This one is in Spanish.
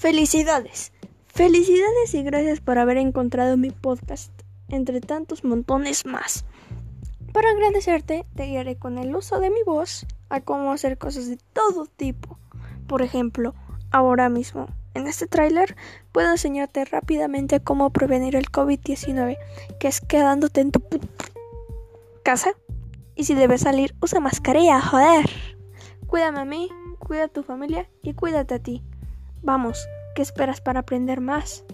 Felicidades. Felicidades y gracias por haber encontrado mi podcast, entre tantos montones más. Para agradecerte, te guiaré con el uso de mi voz a cómo hacer cosas de todo tipo. Por ejemplo, ahora mismo, en este tráiler, puedo enseñarte rápidamente cómo prevenir el COVID-19, que es quedándote en tu casa. Y si debes salir, usa mascarilla, joder. Cuídame a mí, cuida a tu familia y cuídate a ti. Vamos, qué esperas para aprender más?